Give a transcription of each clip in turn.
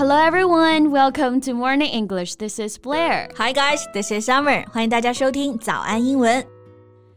Hello everyone, welcome to Morning English. This is Blair. Hi guys, this is Summer. 欢迎大家收听早安英文。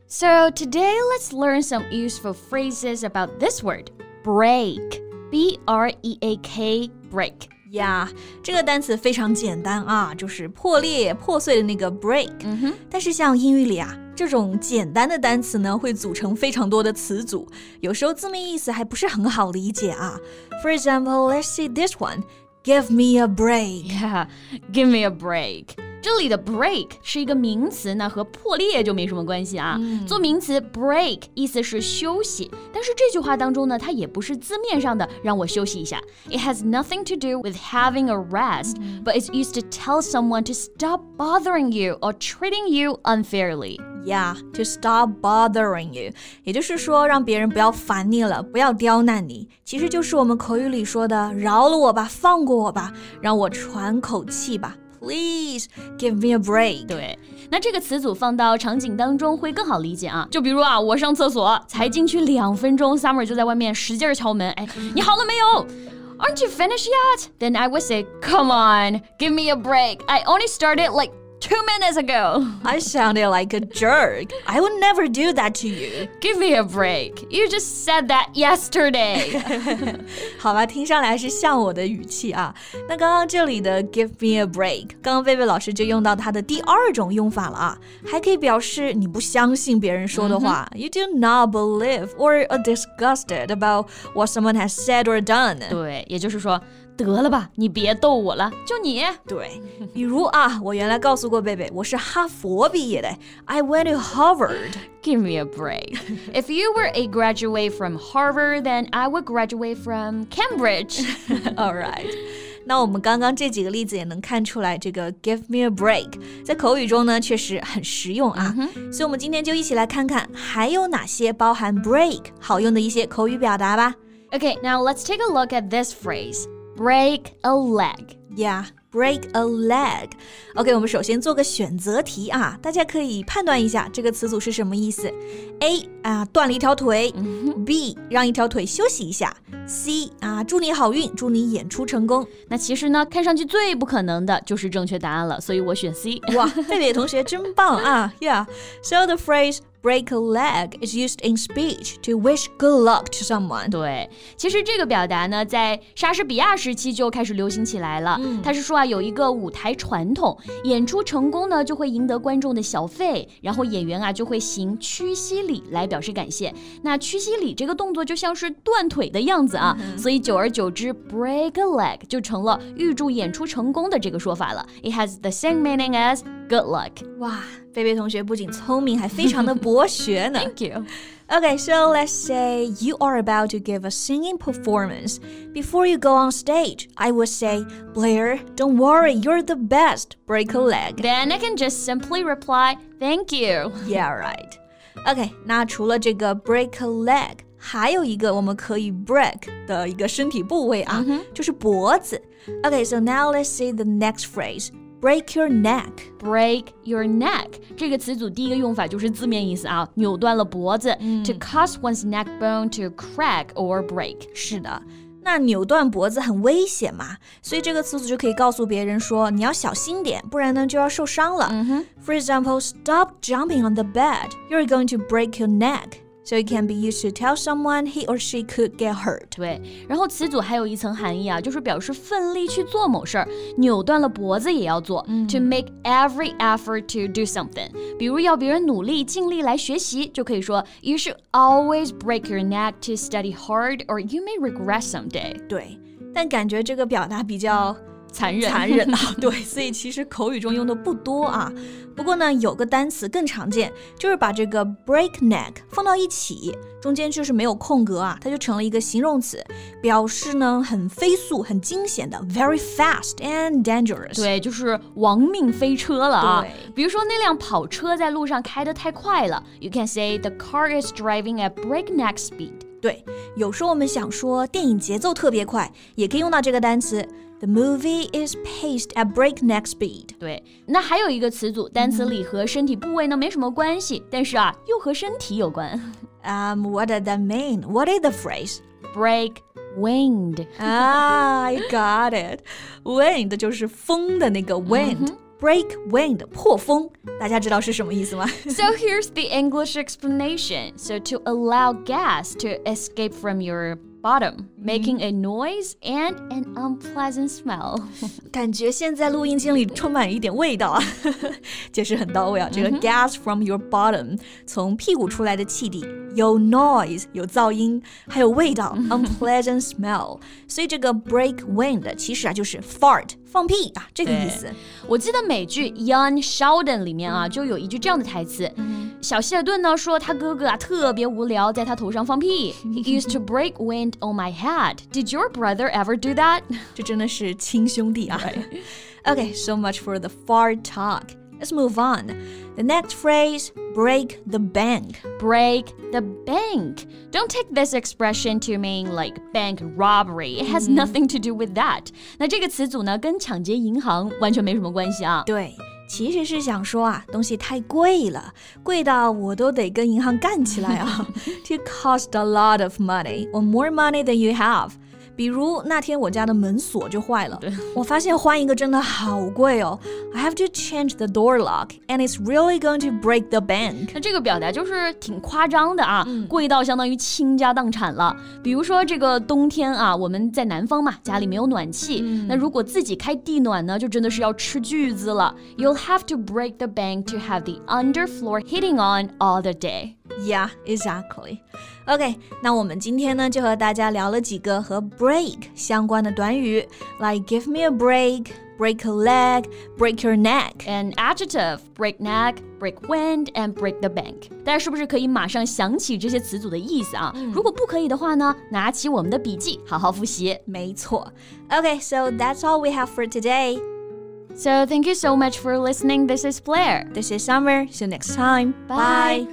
So today let's learn some useful phrases about this word, break. B R E A K, break. 呀，这个单词非常简单啊，就是破裂、破碎的那个 break。嗯哼，但是像英语里啊，这种简单的单词呢，会组成非常多的词组，有时候字面意思还不是很好理解啊。For example, let's see this one. Give me a break. Yeah, give me a break. 这里的 break 是一个名词，那和破裂就没什么关系啊。嗯、做名词 break 意思是休息，但是这句话当中呢，它也不是字面上的让我休息一下。It has nothing to do with having a rest, but it's used to tell someone to stop bothering you or treating you unfairly. Yeah, to stop bothering you，也就是说让别人不要烦你了，不要刁难你。其实就是我们口语里说的“饶了我吧，放过我吧，让我喘口气吧”。Please give me a break。对，那这个词组放到场景当中会更好理解啊。就比如啊，我上厕所才进去两分钟，Summer 就在外面使劲敲门，哎，你好了没有？Aren't you finished yet? Then I would say, Come on, give me a break. I only started like two minutes ago. I sounded like a jerk. I would never do that to you. Give me a break. You just said that yesterday. 好吧，听上来是像我的语气啊。那刚刚这里的 give me a break，刚刚贝贝老师就用到它的第二种用法了啊，还可以表示你不相信别人说的话、mm hmm. You do not believe or are disgusted about what someone has said or done. 对，也就是说。 得了吧，你别逗我了，就你。对，比如啊，我原来告诉过贝贝，我是哈佛毕业的，I went to Harvard. Give me a break. if you were a graduate from Harvard, then I would graduate from Cambridge. All right. 那我们刚刚这几个例子也能看出来，这个 give me a break 在口语中呢确实很实用啊。Mm hmm. 所以，我们今天就一起来看看还有哪些包含 break 好用的一些口语表达吧。Okay, now let's take a look at this phrase. Break a leg. Yeah, break a leg. OK，我们首先做个选择题啊，大家可以判断一下这个词组是什么意思。A 啊，断了一条腿。B 让一条腿休息一下。C 啊，祝你好运，祝你演出成功。那其实呢，看上去最不可能的就是正确答案了，所以我选 C。哇，贝贝同学真棒啊！Yeah, so the phrase break a leg is used in speech to wish good luck to someone. 对，其实这个表达呢，在莎士比亚时期就开始流行起来了。嗯，他是说啊，有一个舞台传统，演出成功呢，就会赢得观众的小费，然后演员啊就会行屈膝礼来表示感谢。那屈膝礼这个动作就像是断腿的样子啊，嗯、所以久而久之，break a leg 就成了预祝演出成功的这个说法了。It has the same meaning as good luck. 哇，贝贝同学不仅聪明，还非常的博学呢。 Thank you. Okay, so let's say you are about to give a singing performance. Before you go on stage, I would say, Blair, don't worry, you're the best. Break a leg. Then I can just simply reply, Thank you. Yeah, right. OK，那除了这个 break a leg，还有一个我们可以 break 的一个身体部位啊，嗯就是脖子。OK, so now let's see the next phrase. Break your neck. Break your neck 这个词组第一个用法就是字面意思啊，扭断了脖子。To cause one's neck bone to crack or break。是的。那扭断脖子很危险嘛，所以这个词组就可以告诉别人说你要小心点，不然呢就要受伤了。嗯哼。 For example, stop jumping on the bed. You're going to break your neck. So it can be used to tell someone he or she could get hurt. 对，然后词组还有一层含义啊，就是表示奋力去做某事儿，扭断了脖子也要做。To make every effort to do something，比如要别人努力尽力来学习，就可以说 You should always break your neck to study hard, or you may regret someday。对，但感觉这个表达比较 残忍，残忍啊！对，所以其实口语中用的不多啊。不过呢，有个单词更常见，就是把这个 break neck 放到一起，中间就是没有空格啊，它就成了一个形容词，表示呢很飞速、很惊险的，very fast and dangerous。对，就是亡命飞车了啊。对比如说那辆跑车在路上开得太快了，you can say the car is driving at breakneck speed。对，有时候我们想说电影节奏特别快，也可以用到这个单词。The movie is paced at breakneck speed. 对，那还有一个词组，单词里和身体部位呢没什么关系，但是啊又和身体有关。 Um, what does that mean? What is the phrase? Break wind. Ah, I got it. Wind 就是风的那个 wind. Break wind 破风，大家知道是什么意思吗？So here's the English explanation. So to allow gas to escape from your bottom, making a noise and an unpleasant smell. 感觉现在录音间里充满一点味道啊，解释很到位啊。这个 gas from your bottom 从屁股出来的气体 有 noise 有噪音，还有味道 unpleasant smell。所以这个 break wind 其实啊就是 fart 放屁啊这个意思。我记得美剧 Young Sheldon 里面啊就有一句这样的台词。小希尔顿呢说他哥哥啊特别无聊，在他头上放屁。He used to break wind on my head. Did your brother ever do that? 这真的是亲兄弟啊。Okay, so much for the far talk. Let's move on. The next phrase, break the bank. Break the bank. Don't take this expression to mean like bank robbery. It has mm-hmm. nothing to do with that. 那这个词组呢，跟抢劫银行完全没什么关系啊。对。其实是想说啊，东西太贵了，贵到我都得跟银行干起来啊。To cost a lot of money or more money than you have. 比如那天我家的门锁就坏了，我发现换一个真的好贵哦。I have to change the door lock, and it's really going to break the bank。那这个表达就是挺夸张的啊，贵到相当于倾家荡产了。比如说这个冬天啊，我们在南方嘛，家里没有暖气，那如果自己开地暖呢，就真的是要吃巨资了。You'll have to break the bank to have the underfloor heating on all the day. Yeah, exactly. OK，那我们今天呢就和大家聊了几个和 break 相关的短语，like give me a break, break a leg, break your neck. An adjective, break neck, break wind, and break the bank. 大家是不是可以马上想起这些词组的意思啊？如果不可以的话呢，拿起我们的笔记好好复习。没错。Okay, so that's all we have for today. So thank you so much for listening. This is Blair. This is Summer. See you next time. Bye. Bye.